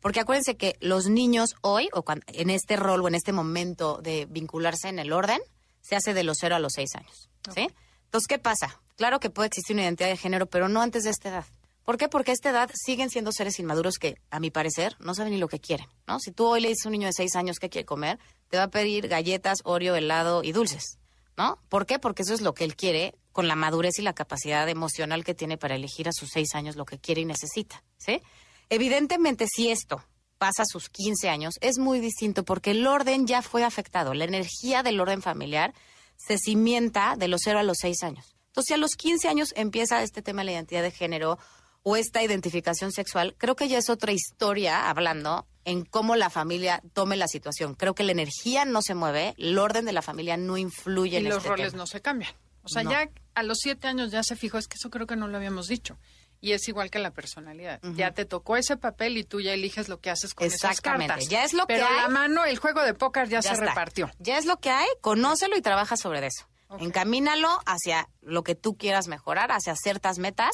Porque acuérdense que los niños hoy, o cuan- en este rol o en este momento de vincularse en el orden, se hace de los 0 a los 6 años. ¿Sí? Entonces, ¿qué pasa? Claro que puede existir una identidad de género, pero no antes de esta edad. ¿Por qué? Porque a esta edad siguen siendo seres inmaduros que, a mi parecer, no saben ni lo que quieren, ¿no? Si tú hoy le dices a un niño de 6 años qué quiere comer, te va a pedir galletas, Oreo, helado y dulces, ¿no? ¿Por qué? Porque eso es lo que él quiere con la madurez y la capacidad emocional que tiene para elegir a sus 6 años lo que quiere y necesita, ¿sí? Evidentemente, si esto pasa a sus 15 años, es muy distinto porque el orden ya fue afectado. La energía del orden familiar se cimienta de los 0 a los 6 años. Entonces, si a los 15 años empieza este tema de la identidad de género o esta identificación sexual, creo que ya es otra historia hablando en cómo la familia tome la situación. Creo que la energía no se mueve, el orden de la familia no influye Y en los este roles tema. no se cambian. O sea, No. ya a los siete años ya se fijó, es que eso creo que no lo habíamos dicho. Y es igual que la personalidad. Ya te tocó ese papel y tú ya eliges lo que haces con esas Exactamente. cartas. Ya es lo que Pero hay. la mano, el juego de póker ya, se está. repartió. Ya es lo que hay, conócelo y trabaja sobre eso. Encamínalo hacia lo que tú quieras mejorar, hacia ciertas metas,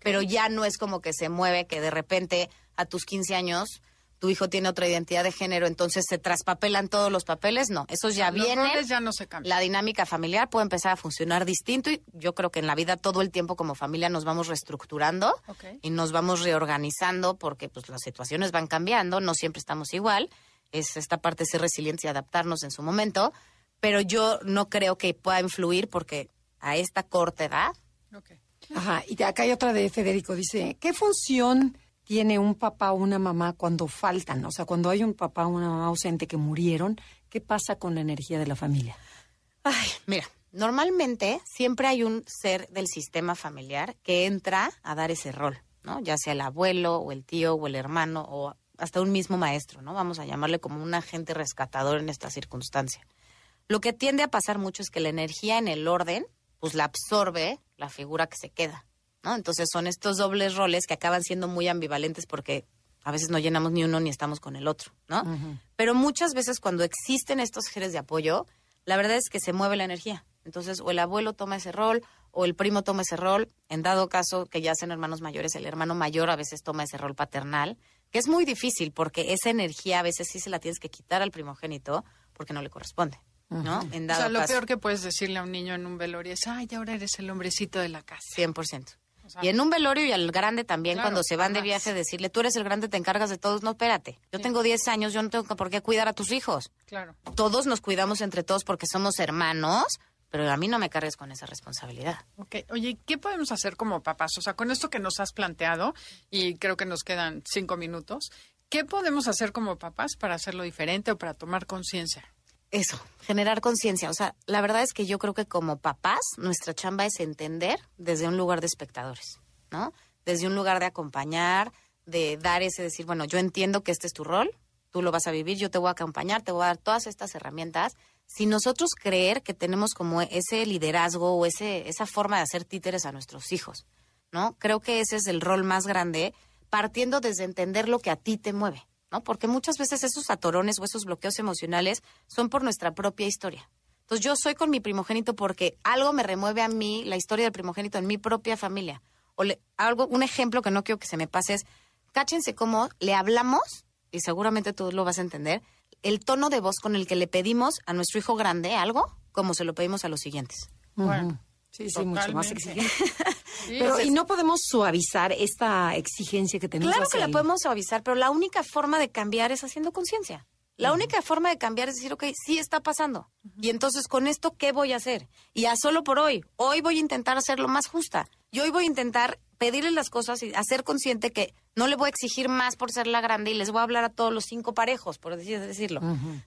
pero ya no es como que se mueve, que de repente a tus 15 años tu hijo tiene otra identidad de género, entonces se traspapelan todos los papeles. No, esos ya Los vienen. roles ya no se cambian. La dinámica familiar puede empezar a funcionar distinto y yo creo que en la vida todo el tiempo como familia nos vamos reestructurando y nos vamos reorganizando porque pues las situaciones van cambiando, no siempre estamos igual. Es esta parte de ser resilientes y adaptarnos en su momento, pero yo no creo que pueda influir porque a esta corta edad. Ajá, y acá hay otra de Federico. Dice, ¿qué función tiene un papá o una mamá cuando faltan? O sea, cuando hay un papá o una mamá ausente que murieron, ¿qué pasa con la energía de la familia? Ay, mira, Normalmente siempre hay un ser del sistema familiar que entra a dar ese rol, ¿no? Ya sea el abuelo o el tío o el hermano o hasta un mismo maestro, ¿no? Vamos a llamarle como un agente rescatador en esta circunstancia. Lo que tiende a pasar mucho es que la energía en el orden, pues la absorbe la figura que se queda, ¿no? Entonces son estos dobles roles que acaban siendo muy ambivalentes porque a veces no llenamos ni uno ni estamos con el otro, ¿no? Pero muchas veces cuando existen estos seres de apoyo, la verdad es que se mueve la energía. Entonces, o el abuelo toma ese rol, o el primo toma ese rol. En dado caso que ya sean hermanos mayores, el hermano mayor a veces toma ese rol paternal, que es muy difícil porque esa energía a veces sí se la tienes que quitar al primogénito porque no le corresponde. ¿no? En O dado sea, lo caso, peor que puedes decirle a un niño en un velorio es, ay, ahora eres el hombrecito de la casa. 100%. O sea, Y en un velorio y al grande también, Claro, cuando se van de viaje, decirle, tú eres el grande, te encargas de todos. No, espérate. Yo tengo 10 años, yo no tengo por qué cuidar a tus hijos. Claro. Todos nos cuidamos entre todos porque somos hermanos, pero a mí no me cargues con esa responsabilidad. Ok, oye, ¿qué podemos hacer como papás? O sea, con esto que nos has planteado, y creo que nos quedan cinco minutos, ¿qué podemos hacer como papás para hacerlo diferente o para tomar conciencia? Eso, generar conciencia. O sea, la verdad es que yo creo que como papás, nuestra chamba es entender desde un lugar de espectadores, ¿no? Desde un lugar de acompañar, de dar ese decir, bueno, yo entiendo que este es tu rol, tú lo vas a vivir, yo te voy a acompañar, te voy a dar todas estas herramientas. Si nosotros creer que tenemos como ese liderazgo o ese, esa forma de hacer títeres a nuestros hijos, ¿no? Creo que ese es el rol más grande, partiendo desde entender lo que a ti te mueve, ¿no? Porque muchas veces esos atorones o esos bloqueos emocionales son por nuestra propia historia. Entonces yo soy con mi primogénito porque algo me remueve a mí la historia del primogénito en mi propia familia. O le- algo, un ejemplo que no quiero que se me pase es, cáchense cómo le hablamos, y seguramente tú lo vas a entender, el tono de voz con el que le pedimos a nuestro hijo grande algo, como se lo pedimos a los siguientes. Bueno, Sí, sí, mucho más exigente. Sí, Pero, ¿y no podemos suavizar esta exigencia que tenemos Claro que la podemos suavizar, pero la única forma de cambiar es haciendo conciencia. La única forma de cambiar es decir, ok, sí está pasando. Y entonces, ¿con esto qué voy a hacer? Y a solo por hoy. Hoy voy a intentar hacerlo más justa. Y hoy voy a intentar pedirle las cosas y hacer consciente que no le voy a exigir más por ser la grande y les voy a hablar a todos los cinco parejos, por decir- decirlo.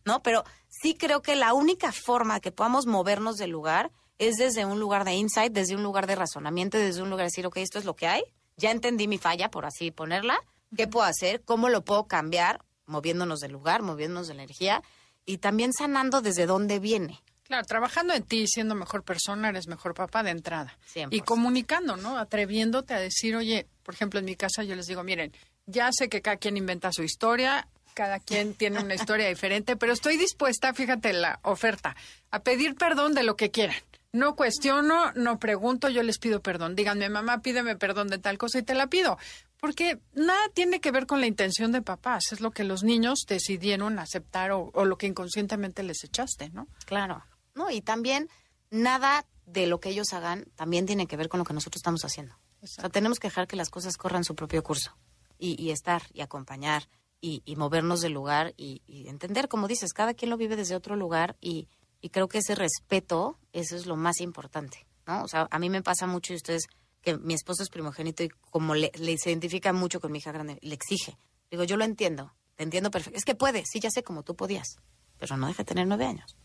¿No? Pero sí creo que la única forma que podamos movernos del lugar es desde un lugar de insight, desde un lugar de razonamiento, desde un lugar de decir, ok, esto es lo que hay, ya entendí mi falla, por así ponerla, ¿qué puedo hacer? ¿Cómo lo puedo cambiar? Moviéndonos del lugar, moviéndonos de la energía y también sanando desde dónde viene. Claro, trabajando en ti, siendo mejor persona, eres mejor papá de entrada. 100%. Y comunicando, ¿no? Atreviéndote a decir, oye, por ejemplo, en mi casa yo les digo, miren, ya sé que cada quien inventa su historia, cada quien tiene una historia diferente, pero estoy dispuesta, fíjate la oferta, a pedir perdón de lo que quieran. No cuestiono, no pregunto, yo les pido perdón. Díganme, mamá, pídeme perdón de tal cosa y te la pido. Porque nada tiene que ver con la intención de papás, es lo que los niños decidieron aceptar o, o lo que inconscientemente les echaste, ¿no? Claro. No, y también nada de lo que ellos hagan también tiene que ver con lo que nosotros estamos haciendo. O sea, tenemos que dejar que las cosas corran su propio curso y, y estar y acompañar y, y movernos del lugar y, y entender, como dices, cada quien lo vive desde otro lugar y, y creo que ese respeto, eso es lo más importante, ¿no? O sea, a mí me pasa mucho y ustedes que mi esposo es primogénito y como le, le se identifica mucho con mi hija grande, le exige. Digo, yo lo entiendo, te entiendo perfecto. Es que puede, sí, ya sé como tú podías, pero no deja de tener nueve años.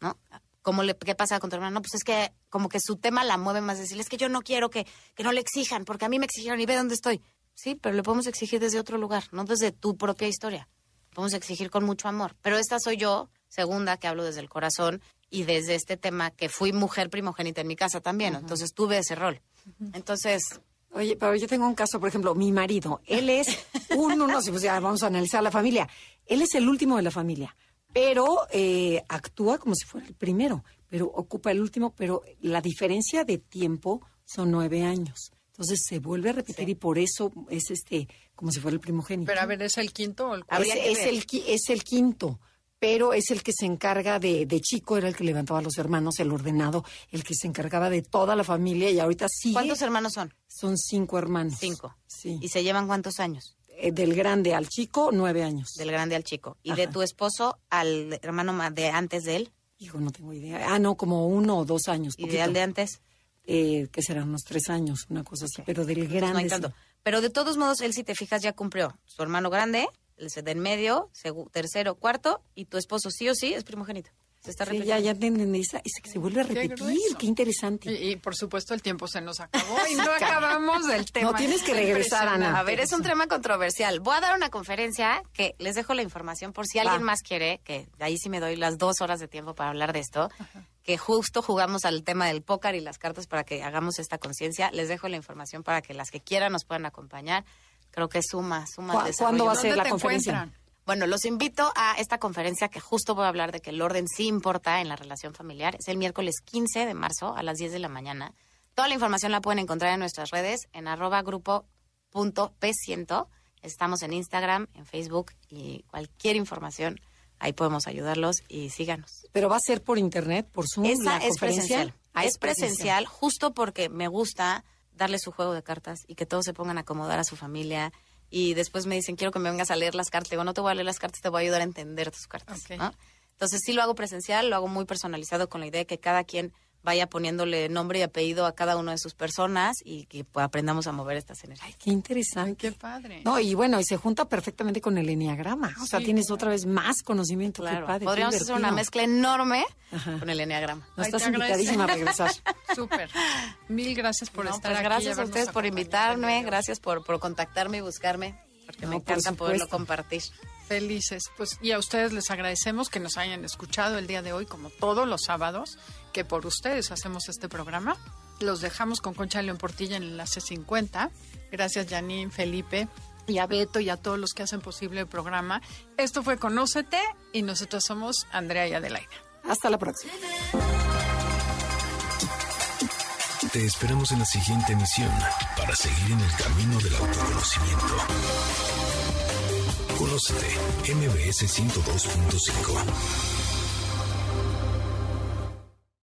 ¿no? ¿Cómo le, ¿Qué pasa con tu hermano? No, pues es que como que su tema la mueve más decirle, es que yo no quiero que, que no le exijan, porque a mí me exigieron y ve dónde estoy. Sí, pero le podemos exigir desde otro lugar, no desde tu propia historia. Podemos exigir con mucho amor. Pero esta soy yo, segunda, que hablo desde el corazón y desde este tema que fui mujer primogénita en mi casa también, ¿no? entonces tuve ese rol. Entonces, Oye, pero yo tengo un caso, por ejemplo, mi marido, él es un, uno, si pues ya vamos a analizar la familia, él es el último de la familia, pero eh, actúa como si fuera el primero, pero ocupa el último, pero la diferencia de tiempo son nueve años. Entonces se vuelve a repetir y por eso es este como si fuera el primogénito. Pero a ver, ¿es el quinto o el es, cuarto? es ver. el, es el quinto, pero es el que se encarga de, de chico, era el que levantaba a los hermanos, el ordenado, el que se encargaba de toda la familia y ahorita sigue. ¿cuántos hermanos son? Son cinco hermanos. Cinco. Sí. ¿Y se llevan cuántos años? Eh, del grande al chico, nueve años. Del grande al chico. ¿Y de tu esposo al hermano ma- de antes de él? Hijo, no tengo idea. Ah, no, como uno o dos años. ¿Y de al de antes? Eh, que serán unos tres años, una cosa así. Pero del grande. no hay sí. tanto. Pero de todos modos, él, si te fijas, ya cumplió. Su hermano grande, el de en medio, tercero, cuarto, y tu esposo sí o sí es primogénito. Se está Sí, repitiendo. ya, ya te entendí. que se vuelve a Qué repetir. Qué, interesante. Y, y, por supuesto el tiempo se nos acabó y no acabamos del tema. No, tienes que regresar, Ana. A ver, es un tema controversial. Voy a dar una conferencia que les dejo la información por si alguien más quiere, que de ahí sí me doy las dos horas de tiempo para hablar de esto, que justo jugamos al tema del póker y las cartas para que hagamos esta conciencia. Les dejo la información para que las que quieran nos puedan acompañar. Creo que suma, suma ¿Cu- cuándo va a ser ¿Dónde la conferencia? encuentran? Bueno, los invito a esta conferencia que justo voy a hablar de que el orden sí importa en la relación familiar. Es el miércoles 15 de marzo a las 10 de la mañana. Toda la información la pueden encontrar en nuestras redes en arroba grupo punto P100. Estamos en Instagram, en Facebook y cualquier información, ahí podemos ayudarlos y síganos. Pero va a ser por internet, por Zoom, Esa la es conferencia. presencial. Ah, es presencial justo porque me gusta darle su juego de cartas y que todos se pongan a acomodar a su familia. Y después me dicen, quiero que me vengas a leer las cartas. Digo, no te voy a leer las cartas, te voy a ayudar a entender tus cartas. Entonces sí lo hago presencial, lo hago muy personalizado con la idea de que cada quien vaya poniéndole nombre y apellido a cada una de sus personas y que pues, aprendamos a mover estas energías. Qué interesante. Qué padre. No, y bueno, y se junta perfectamente con el enneagrama. O sea, Sí, tienes otra vez más conocimiento. Claro, Qué padre. qué podríamos hacer una mezcla enorme Ajá. con el enneagrama. No, Ay, estás invitadísima a regresar. Súper. Mil gracias por No, estar pues aquí. gracias a ustedes por invitarme, gracias por, por contactarme y buscarme, porque No, me por encanta poderlo compartir. Felices. Pues, y a ustedes les agradecemos que nos hayan escuchado el día de hoy, como todos los sábados, que por ustedes hacemos este programa. Los dejamos con Concha León Portilla en el enlace 50. Gracias, Janine, Felipe, y a Beto y a todos los que hacen posible el programa. Esto fue Conócete y nosotros somos Andrea y Adelaida. Hasta la próxima. Te esperamos en la siguiente emisión para seguir en el camino del autoconocimiento. Conócete, MBS 102.5.